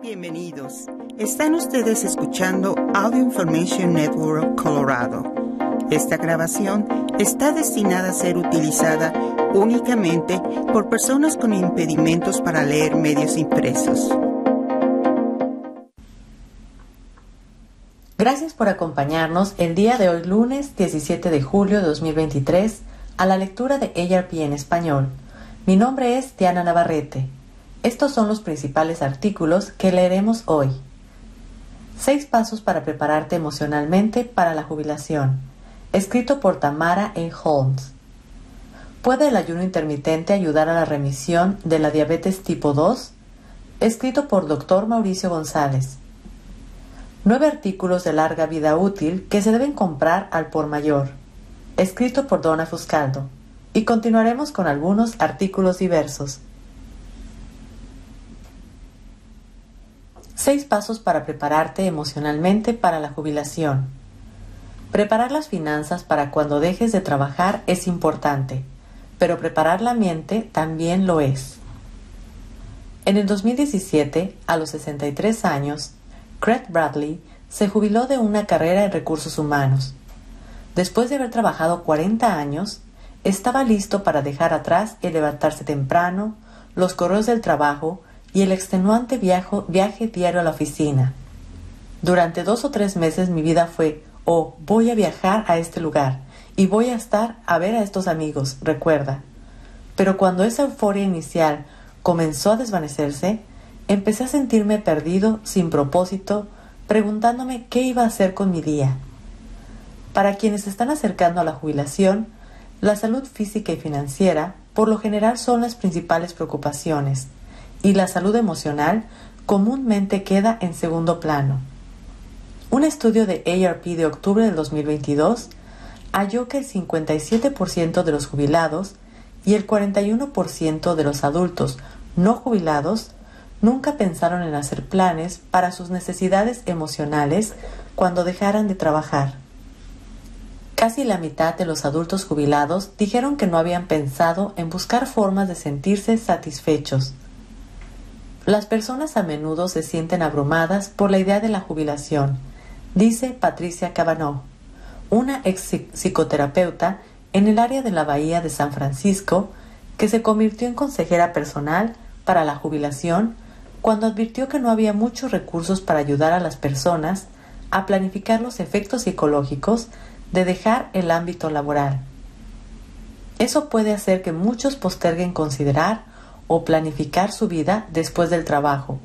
Bienvenidos. Están ustedes escuchando Audio Information Network Colorado. Esta grabación está destinada a ser utilizada únicamente por personas con impedimentos para leer medios impresos. Gracias por acompañarnos el día de hoy lunes 17 de julio de 2023 a la lectura de ARP en español. Mi nombre es Diana Navarrete. Estos son los principales artículos que leeremos hoy. Seis pasos para prepararte emocionalmente para la jubilación. Escrito por Tamara E. Holmes. ¿Puede el ayuno intermitente ayudar a la remisión de la diabetes tipo 2? Escrito por Dr. Mauricio González. Nueve artículos de larga vida útil que se deben comprar al por mayor. Escrito por Donna Fuscaldo. Y continuaremos con algunos artículos diversos. Seis pasos para prepararte emocionalmente para la jubilación. Preparar las finanzas para cuando dejes de trabajar es importante, pero preparar la mente también lo es. En el 2017, a los 63 años, Craig Bradley se jubiló de una carrera en recursos humanos. Después de haber trabajado 40 años, estaba listo para dejar atrás el levantarse temprano, los correos del trabajo y el extenuante viaje diario a la oficina. Durante dos o tres meses mi vida fue, oh, voy a viajar a este lugar y voy a estar a ver a estos amigos, recuerda. Pero cuando esa euforia inicial comenzó a desvanecerse, empecé a sentirme perdido, sin propósito, preguntándome qué iba a hacer con mi día. Para quienes se están acercando a la jubilación, la salud física y financiera por lo general son las principales preocupaciones y la salud emocional comúnmente queda en segundo plano. Un estudio de ARP de octubre del 2022 halló que el 57% de los jubilados y el 41% de los adultos no jubilados nunca pensaron en hacer planes para sus necesidades emocionales cuando dejaran de trabajar. Casi la mitad de los adultos jubilados dijeron que no habían pensado en buscar formas de sentirse satisfechos las personas a menudo se sienten abrumadas por la idea de la jubilación, dice Patricia Cabanó, una ex psicoterapeuta en el área de la Bahía de San Francisco que se convirtió en consejera personal para la jubilación cuando advirtió que no había muchos recursos para ayudar a las personas a planificar los efectos psicológicos de dejar el ámbito laboral. Eso puede hacer que muchos posterguen considerar o planificar su vida después del trabajo.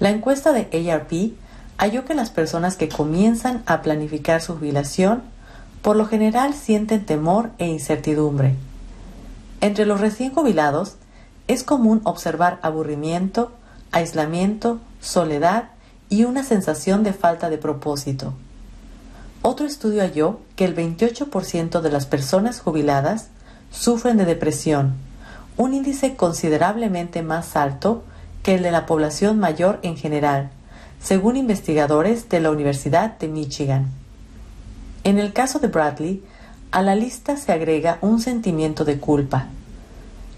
La encuesta de ARP halló que las personas que comienzan a planificar su jubilación por lo general sienten temor e incertidumbre. Entre los recién jubilados es común observar aburrimiento, aislamiento, soledad y una sensación de falta de propósito. Otro estudio halló que el 28% de las personas jubiladas sufren de depresión, un índice considerablemente más alto que el de la población mayor en general, según investigadores de la Universidad de Michigan. En el caso de Bradley, a la lista se agrega un sentimiento de culpa.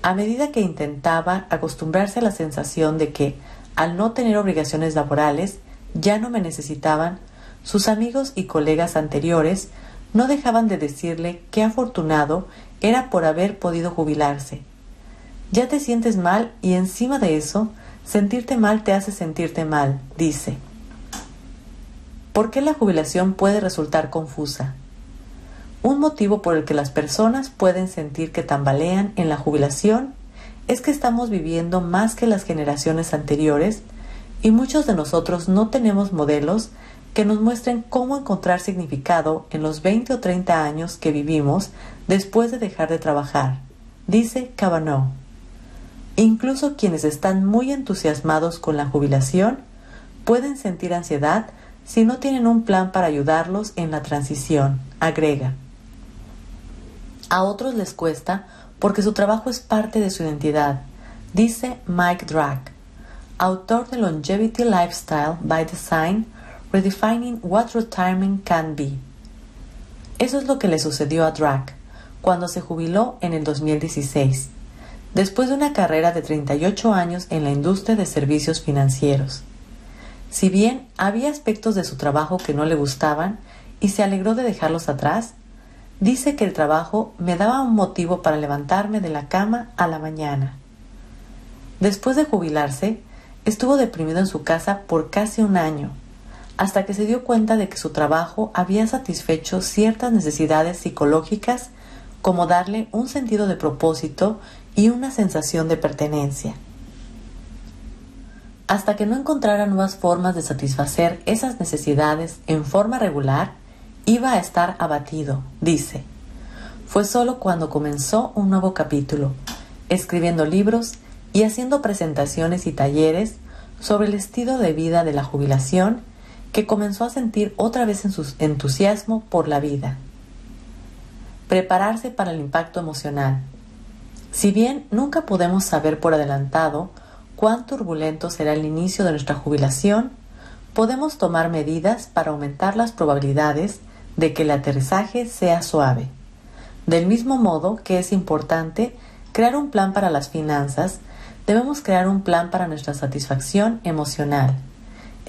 A medida que intentaba acostumbrarse a la sensación de que, al no tener obligaciones laborales, ya no me necesitaban, sus amigos y colegas anteriores no dejaban de decirle qué afortunado era por haber podido jubilarse ya te sientes mal y encima de eso, sentirte mal te hace sentirte mal, dice. ¿Por qué la jubilación puede resultar confusa? Un motivo por el que las personas pueden sentir que tambalean en la jubilación es que estamos viviendo más que las generaciones anteriores y muchos de nosotros no tenemos modelos que nos muestren cómo encontrar significado en los 20 o 30 años que vivimos después de dejar de trabajar, dice Cabanó. Incluso quienes están muy entusiasmados con la jubilación pueden sentir ansiedad si no tienen un plan para ayudarlos en la transición, agrega. A otros les cuesta porque su trabajo es parte de su identidad, dice Mike Drake, autor de Longevity Lifestyle by Design, Redefining What Retirement Can Be. Eso es lo que le sucedió a Drake cuando se jubiló en el 2016 después de una carrera de 38 años en la industria de servicios financieros. Si bien había aspectos de su trabajo que no le gustaban y se alegró de dejarlos atrás, dice que el trabajo me daba un motivo para levantarme de la cama a la mañana. Después de jubilarse, estuvo deprimido en su casa por casi un año, hasta que se dio cuenta de que su trabajo había satisfecho ciertas necesidades psicológicas como darle un sentido de propósito y una sensación de pertenencia. Hasta que no encontrara nuevas formas de satisfacer esas necesidades en forma regular, iba a estar abatido, dice. Fue solo cuando comenzó un nuevo capítulo, escribiendo libros y haciendo presentaciones y talleres sobre el estilo de vida de la jubilación que comenzó a sentir otra vez en su entusiasmo por la vida. Prepararse para el impacto emocional. Si bien nunca podemos saber por adelantado cuán turbulento será el inicio de nuestra jubilación, podemos tomar medidas para aumentar las probabilidades de que el aterrizaje sea suave. Del mismo modo que es importante crear un plan para las finanzas, debemos crear un plan para nuestra satisfacción emocional.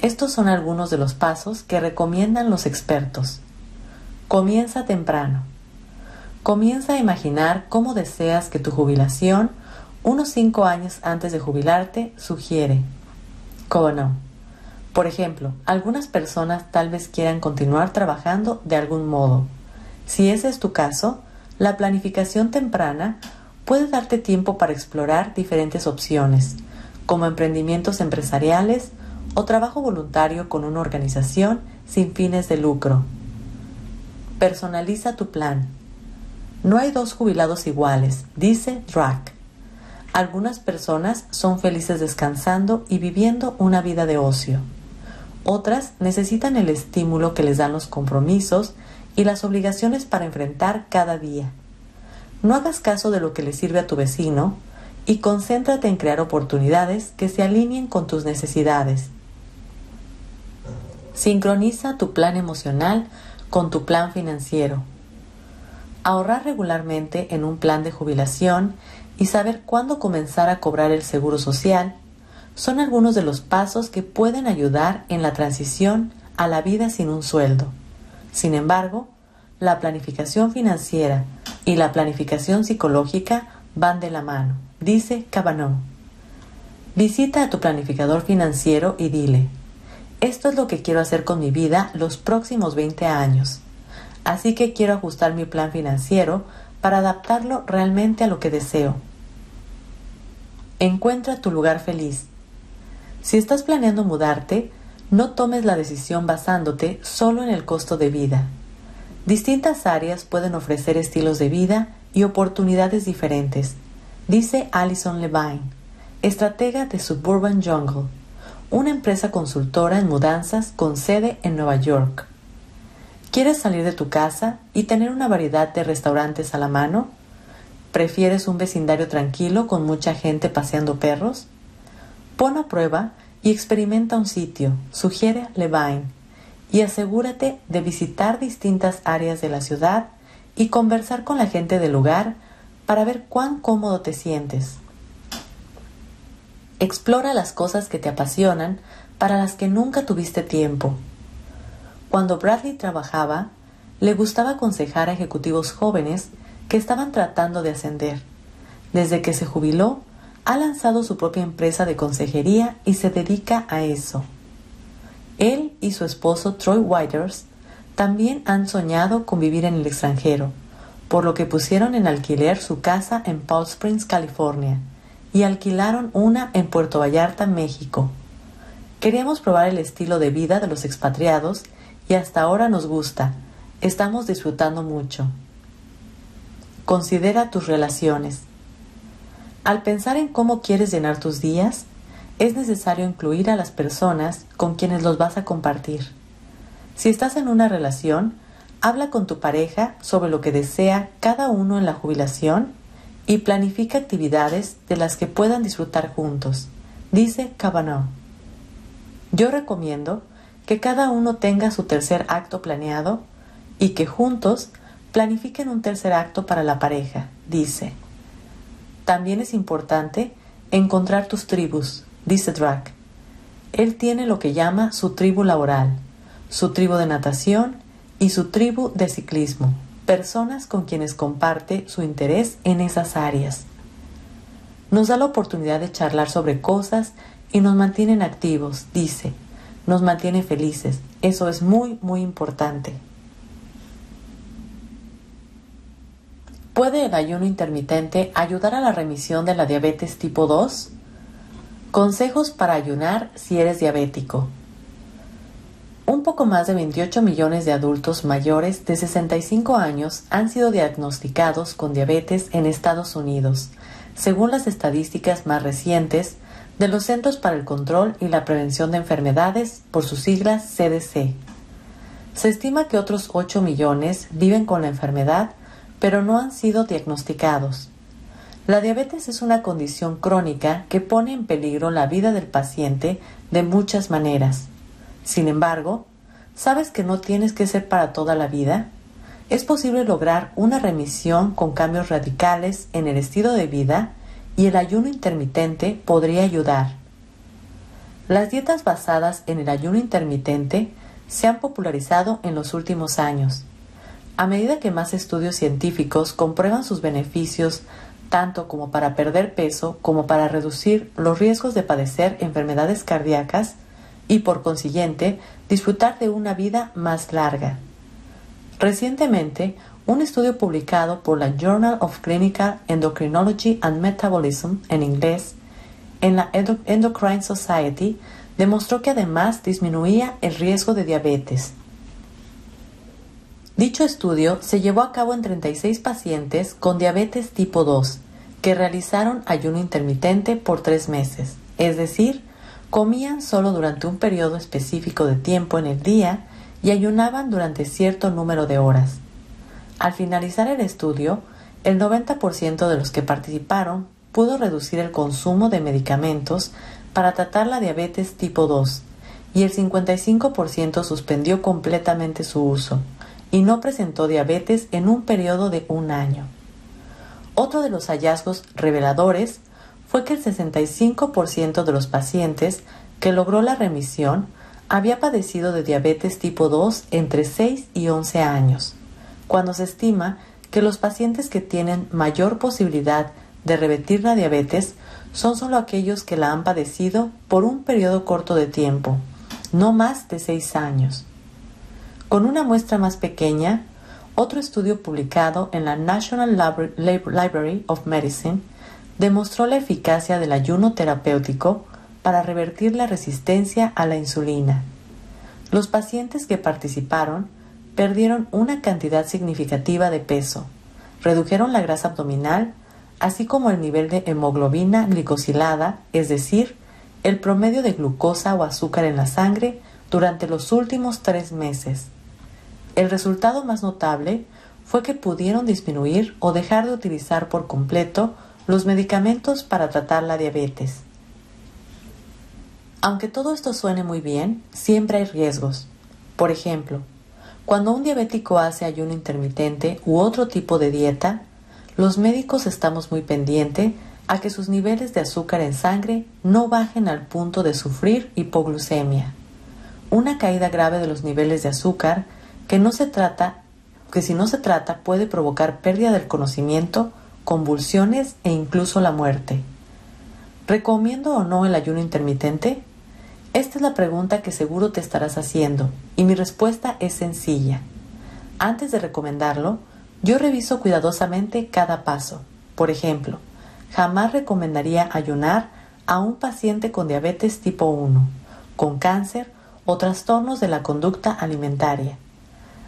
Estos son algunos de los pasos que recomiendan los expertos. Comienza temprano. Comienza a imaginar cómo deseas que tu jubilación unos cinco años antes de jubilarte sugiere. ¿Cómo no? Por ejemplo, algunas personas tal vez quieran continuar trabajando de algún modo. Si ese es tu caso, la planificación temprana puede darte tiempo para explorar diferentes opciones, como emprendimientos empresariales o trabajo voluntario con una organización sin fines de lucro. Personaliza tu plan. No hay dos jubilados iguales, dice Drac. Algunas personas son felices descansando y viviendo una vida de ocio. Otras necesitan el estímulo que les dan los compromisos y las obligaciones para enfrentar cada día. No hagas caso de lo que le sirve a tu vecino y concéntrate en crear oportunidades que se alineen con tus necesidades. Sincroniza tu plan emocional con tu plan financiero. Ahorrar regularmente en un plan de jubilación y saber cuándo comenzar a cobrar el seguro social son algunos de los pasos que pueden ayudar en la transición a la vida sin un sueldo. Sin embargo, la planificación financiera y la planificación psicológica van de la mano, dice Cabanó. Visita a tu planificador financiero y dile, esto es lo que quiero hacer con mi vida los próximos 20 años. Así que quiero ajustar mi plan financiero para adaptarlo realmente a lo que deseo. Encuentra tu lugar feliz. Si estás planeando mudarte, no tomes la decisión basándote solo en el costo de vida. Distintas áreas pueden ofrecer estilos de vida y oportunidades diferentes, dice Alison Levine, estratega de Suburban Jungle, una empresa consultora en mudanzas con sede en Nueva York. ¿Quieres salir de tu casa y tener una variedad de restaurantes a la mano? ¿Prefieres un vecindario tranquilo con mucha gente paseando perros? Pon a prueba y experimenta un sitio, sugiere Levine, y asegúrate de visitar distintas áreas de la ciudad y conversar con la gente del lugar para ver cuán cómodo te sientes. Explora las cosas que te apasionan para las que nunca tuviste tiempo. Cuando Bradley trabajaba, le gustaba aconsejar a ejecutivos jóvenes que estaban tratando de ascender. Desde que se jubiló, ha lanzado su propia empresa de consejería y se dedica a eso. Él y su esposo Troy Whiters también han soñado con vivir en el extranjero, por lo que pusieron en alquiler su casa en Palm Springs, California, y alquilaron una en Puerto Vallarta, México. Queríamos probar el estilo de vida de los expatriados y hasta ahora nos gusta. Estamos disfrutando mucho. Considera tus relaciones. Al pensar en cómo quieres llenar tus días, es necesario incluir a las personas con quienes los vas a compartir. Si estás en una relación, habla con tu pareja sobre lo que desea cada uno en la jubilación y planifica actividades de las que puedan disfrutar juntos, dice Cavanaugh. Yo recomiendo que cada uno tenga su tercer acto planeado y que juntos planifiquen un tercer acto para la pareja, dice. También es importante encontrar tus tribus, dice Drac. él tiene lo que llama su tribu laboral, su tribu de natación y su tribu de ciclismo, personas con quienes comparte su interés en esas áreas. Nos da la oportunidad de charlar sobre cosas y nos mantienen activos, dice, nos mantiene felices. Eso es muy, muy importante. ¿Puede el ayuno intermitente ayudar a la remisión de la diabetes tipo 2? Consejos para ayunar si eres diabético. Un poco más de 28 millones de adultos mayores de 65 años han sido diagnosticados con diabetes en Estados Unidos, según las estadísticas más recientes de los Centros para el Control y la Prevención de Enfermedades, por sus siglas CDC. Se estima que otros 8 millones viven con la enfermedad, pero no han sido diagnosticados. La diabetes es una condición crónica que pone en peligro la vida del paciente de muchas maneras. Sin embargo, ¿sabes que no tienes que ser para toda la vida? Es posible lograr una remisión con cambios radicales en el estilo de vida y el ayuno intermitente podría ayudar. Las dietas basadas en el ayuno intermitente se han popularizado en los últimos años. A medida que más estudios científicos comprueban sus beneficios tanto como para perder peso como para reducir los riesgos de padecer enfermedades cardíacas, y por consiguiente disfrutar de una vida más larga. Recientemente, un estudio publicado por la Journal of Clinical Endocrinology and Metabolism en inglés en la Endocrine Society demostró que además disminuía el riesgo de diabetes. Dicho estudio se llevó a cabo en 36 pacientes con diabetes tipo 2 que realizaron ayuno intermitente por tres meses, es decir, comían solo durante un periodo específico de tiempo en el día y ayunaban durante cierto número de horas. Al finalizar el estudio, el 90% de los que participaron pudo reducir el consumo de medicamentos para tratar la diabetes tipo 2 y el 55% suspendió completamente su uso y no presentó diabetes en un periodo de un año. Otro de los hallazgos reveladores fue que el 65% de los pacientes que logró la remisión había padecido de diabetes tipo 2 entre 6 y 11 años, cuando se estima que los pacientes que tienen mayor posibilidad de revertir la diabetes son solo aquellos que la han padecido por un periodo corto de tiempo, no más de 6 años. Con una muestra más pequeña, otro estudio publicado en la National Library of Medicine demostró la eficacia del ayuno terapéutico para revertir la resistencia a la insulina. Los pacientes que participaron perdieron una cantidad significativa de peso, redujeron la grasa abdominal, así como el nivel de hemoglobina glicosilada, es decir, el promedio de glucosa o azúcar en la sangre durante los últimos tres meses. El resultado más notable fue que pudieron disminuir o dejar de utilizar por completo los medicamentos para tratar la diabetes. Aunque todo esto suene muy bien, siempre hay riesgos. Por ejemplo, cuando un diabético hace ayuno intermitente u otro tipo de dieta, los médicos estamos muy pendientes a que sus niveles de azúcar en sangre no bajen al punto de sufrir hipoglucemia. Una caída grave de los niveles de azúcar que no se trata que si no se trata puede provocar pérdida del conocimiento convulsiones e incluso la muerte. ¿Recomiendo o no el ayuno intermitente? Esta es la pregunta que seguro te estarás haciendo y mi respuesta es sencilla. Antes de recomendarlo, yo reviso cuidadosamente cada paso. Por ejemplo, jamás recomendaría ayunar a un paciente con diabetes tipo 1, con cáncer o trastornos de la conducta alimentaria.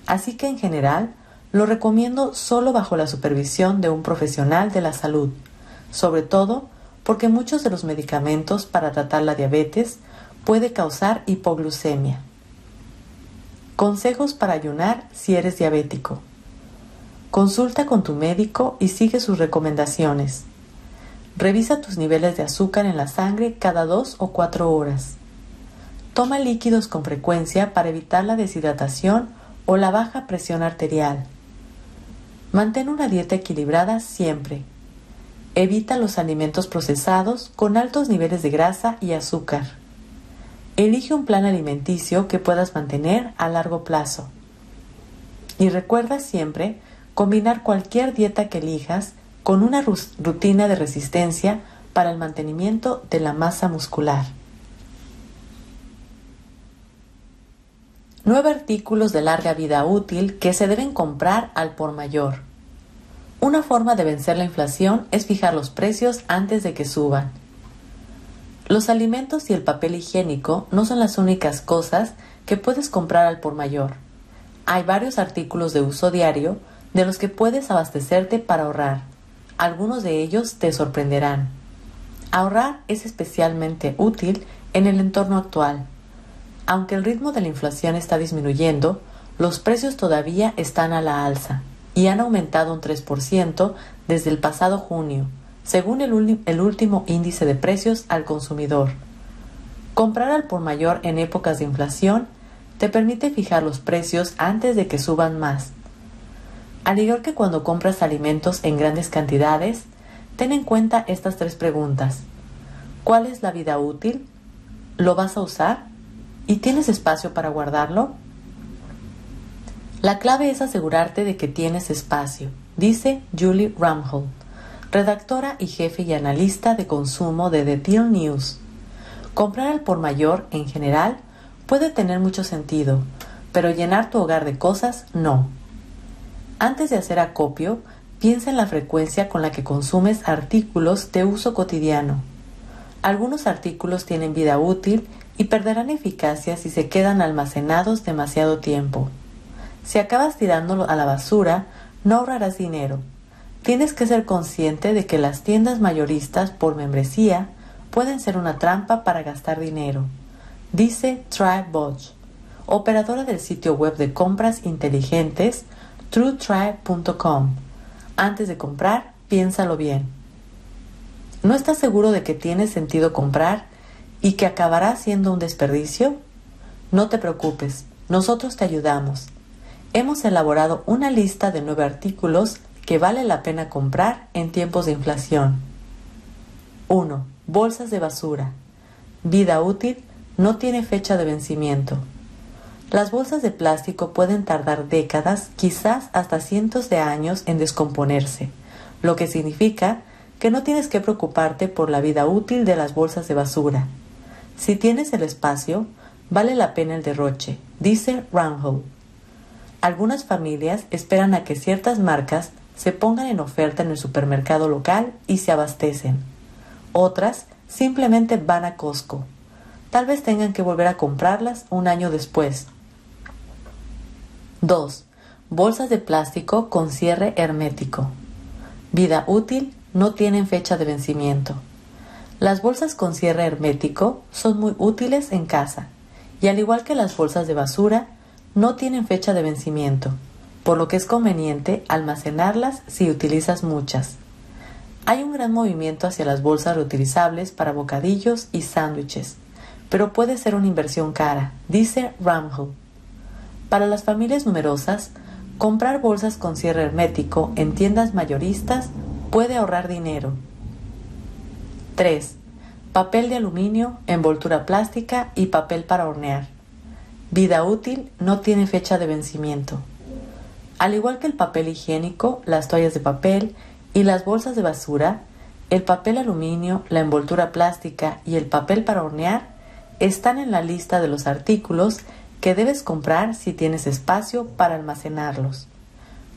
Así que en general, lo recomiendo solo bajo la supervisión de un profesional de la salud, sobre todo porque muchos de los medicamentos para tratar la diabetes puede causar hipoglucemia. Consejos para ayunar si eres diabético. Consulta con tu médico y sigue sus recomendaciones. Revisa tus niveles de azúcar en la sangre cada dos o cuatro horas. Toma líquidos con frecuencia para evitar la deshidratación o la baja presión arterial. Mantén una dieta equilibrada siempre. Evita los alimentos procesados con altos niveles de grasa y azúcar. Elige un plan alimenticio que puedas mantener a largo plazo. Y recuerda siempre combinar cualquier dieta que elijas con una rutina de resistencia para el mantenimiento de la masa muscular. Nueve artículos de larga vida útil que se deben comprar al por mayor. Una forma de vencer la inflación es fijar los precios antes de que suban. Los alimentos y el papel higiénico no son las únicas cosas que puedes comprar al por mayor. Hay varios artículos de uso diario de los que puedes abastecerte para ahorrar. Algunos de ellos te sorprenderán. Ahorrar es especialmente útil en el entorno actual. Aunque el ritmo de la inflación está disminuyendo, los precios todavía están a la alza y han aumentado un 3% desde el pasado junio, según el, último índice de precios al consumidor. Comprar al por mayor en épocas de inflación te permite fijar los precios antes de que suban más. Al igual que cuando compras alimentos en grandes cantidades, ten en cuenta estas tres preguntas. ¿Cuál es la vida útil? ¿Lo vas a usar? ¿Y tienes espacio para guardarlo? La clave es asegurarte de que tienes espacio, dice Julie Ramhall, redactora y jefe y analista de consumo de The Deal News. Comprar al por mayor, en general, puede tener mucho sentido, pero llenar tu hogar de cosas no. Antes de hacer acopio, piensa en la frecuencia con la que consumes artículos de uso cotidiano. Algunos artículos tienen vida útil y perderán eficacia si se quedan almacenados demasiado tiempo. Si acabas tirándolo a la basura, no ahorrarás dinero. Tienes que ser consciente de que las tiendas mayoristas por membresía pueden ser una trampa para gastar dinero dice TribeBudge, operadora del sitio web de compras inteligentes TrueTribe.com. Antes de comprar, piénsalo bien. ¿No estás seguro de que tiene sentido comprar y que acabará siendo un desperdicio? No te preocupes, nosotros te ayudamos. Hemos elaborado una lista de nueve artículos que vale la pena comprar en tiempos de inflación. 1. Bolsas de basura. Vida útil no tiene fecha de vencimiento. Las bolsas de plástico pueden tardar décadas, quizás hasta cientos de años en descomponerse, lo que significa que no tienes que preocuparte por la vida útil de las bolsas de basura. Si tienes el espacio, vale la pena el derroche, dice Ranhold. Algunas familias esperan a que ciertas marcas se pongan en oferta en el supermercado local y se abastecen. Otras simplemente van a Costco tal vez tengan que volver a comprarlas un año después. 2. Bolsas de plástico con cierre hermético. Vida útil no tienen fecha de vencimiento. Las bolsas con cierre hermético son muy útiles en casa y al igual que las bolsas de basura, no tienen fecha de vencimiento, por lo que es conveniente almacenarlas si utilizas muchas. Hay un gran movimiento hacia las bolsas reutilizables para bocadillos y sándwiches pero puede ser una inversión cara, dice Ramhall. Para las familias numerosas, comprar bolsas con cierre hermético en tiendas mayoristas puede ahorrar dinero. 3. Papel de aluminio, envoltura plástica y papel para hornear. Vida útil no tiene fecha de vencimiento. Al igual que el papel higiénico, las toallas de papel y las bolsas de basura, el papel aluminio, la envoltura plástica y el papel para hornear están en la lista de los artículos que debes comprar si tienes espacio para almacenarlos.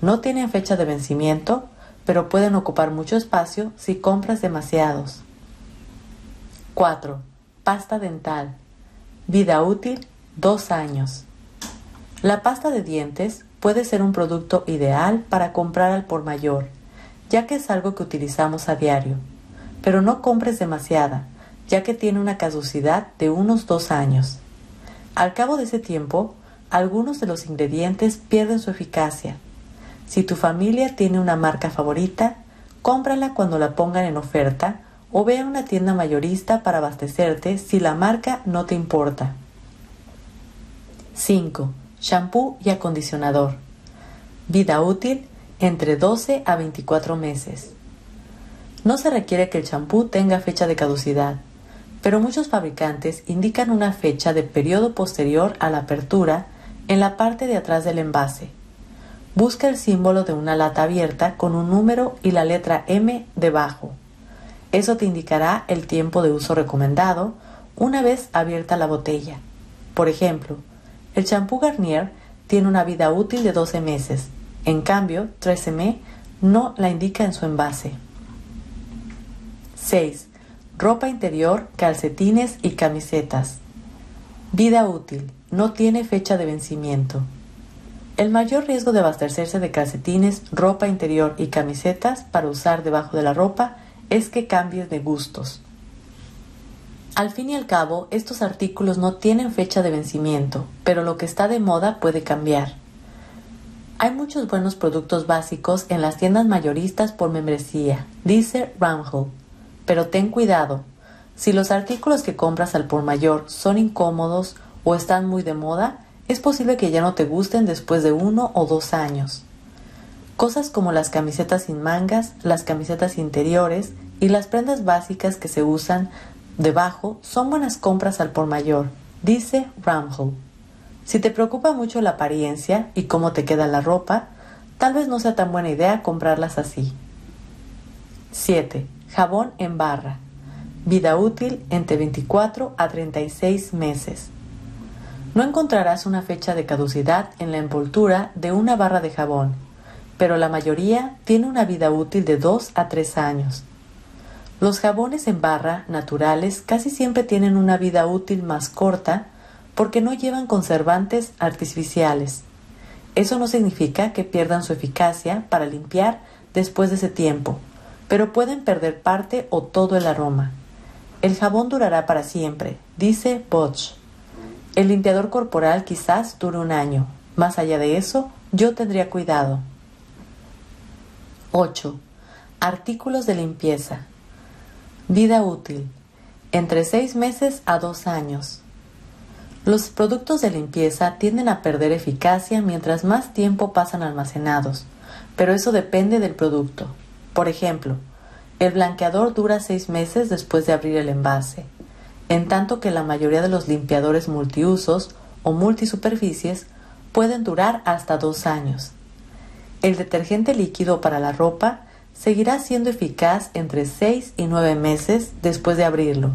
No tienen fecha de vencimiento, pero pueden ocupar mucho espacio si compras demasiados. 4. Pasta dental. Vida útil 2 años. La pasta de dientes puede ser un producto ideal para comprar al por mayor, ya que es algo que utilizamos a diario. Pero no compres demasiada, ya que tiene una caducidad de unos dos años. Al cabo de ese tiempo, algunos de los ingredientes pierden su eficacia. Si tu familia tiene una marca favorita, cómprala cuando la pongan en oferta o ve a una tienda mayorista para abastecerte si la marca no te importa. 5. Shampoo y acondicionador. Vida útil entre 12 a 24 meses. No se requiere que el champú tenga fecha de caducidad pero muchos fabricantes indican una fecha de periodo posterior a la apertura en la parte de atrás del envase. Busca el símbolo de una lata abierta con un número y la letra M debajo. Eso te indicará el tiempo de uso recomendado una vez abierta la botella. Por ejemplo, el champú Garnier tiene una vida útil de 12 meses, en cambio 13M no la indica en su envase. 6. Ropa interior, calcetines y camisetas. Vida útil. No tiene fecha de vencimiento. El mayor riesgo de abastecerse de calcetines, ropa interior y camisetas para usar debajo de la ropa es que cambies de gustos. Al fin y al cabo, estos artículos no tienen fecha de vencimiento, pero lo que está de moda puede cambiar. Hay muchos buenos productos básicos en las tiendas mayoristas por membresía, dice Ramhall. Pero ten cuidado. Si los artículos que compras al por mayor son incómodos o están muy de moda, es posible que ya no te gusten después de uno o dos años. Cosas como las camisetas sin mangas, las camisetas interiores y las prendas básicas que se usan debajo son buenas compras al por mayor, dice Ramhall. Si te preocupa mucho la apariencia y cómo te queda la ropa, tal vez no sea tan buena idea comprarlas así. 7. Jabón en barra. Vida útil entre 24 a 36 meses. No encontrarás una fecha de caducidad en la envoltura de una barra de jabón, pero la mayoría tiene una vida útil de 2 a 3 años. Los jabones en barra naturales casi siempre tienen una vida útil más corta porque no llevan conservantes artificiales. Eso no significa que pierdan su eficacia para limpiar después de ese tiempo, pero pueden perder parte o todo el aroma. El jabón durará para siempre, dice Bosch. El limpiador corporal quizás dure un año. Más allá de eso, yo tendría cuidado. 8. Artículos de limpieza. Vida útil. Entre 6 meses a 2 años. Los productos de limpieza tienden a perder eficacia mientras más tiempo pasan almacenados, pero eso depende del producto. Por ejemplo, el blanqueador dura 6 meses después de abrir el envase, en tanto que la mayoría de los limpiadores multiusos o multisuperficies pueden durar hasta 2 años. El detergente líquido para la ropa seguirá siendo eficaz entre 6 y 9 meses después de abrirlo,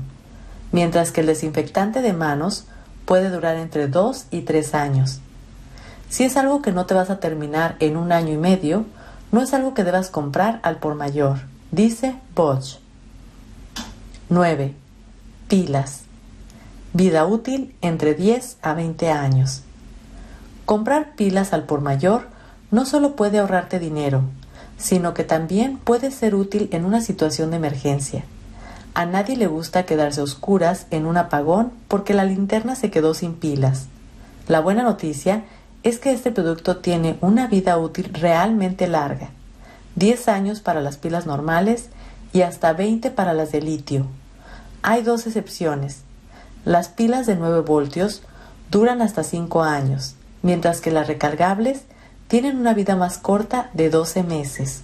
mientras que el desinfectante de manos puede durar entre 2 y 3 años. Si es algo que no te vas a terminar en un año y medio, no es algo que debas comprar al por mayor, dice Bosch. 9. Pilas. Vida útil entre 10 a 20 años. Comprar pilas al por mayor no solo puede ahorrarte dinero, sino que también puede ser útil en una situación de emergencia. A nadie le gusta quedarse oscuras en un apagón porque la linterna se quedó sin pilas. La buena noticia es que este producto tiene una vida útil realmente larga. 10 años para las pilas normales y hasta 20 para las de litio. Hay dos excepciones. Las pilas de 9 voltios duran hasta 5 años, mientras que las recargables tienen una vida más corta de 12 meses.